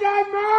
don't.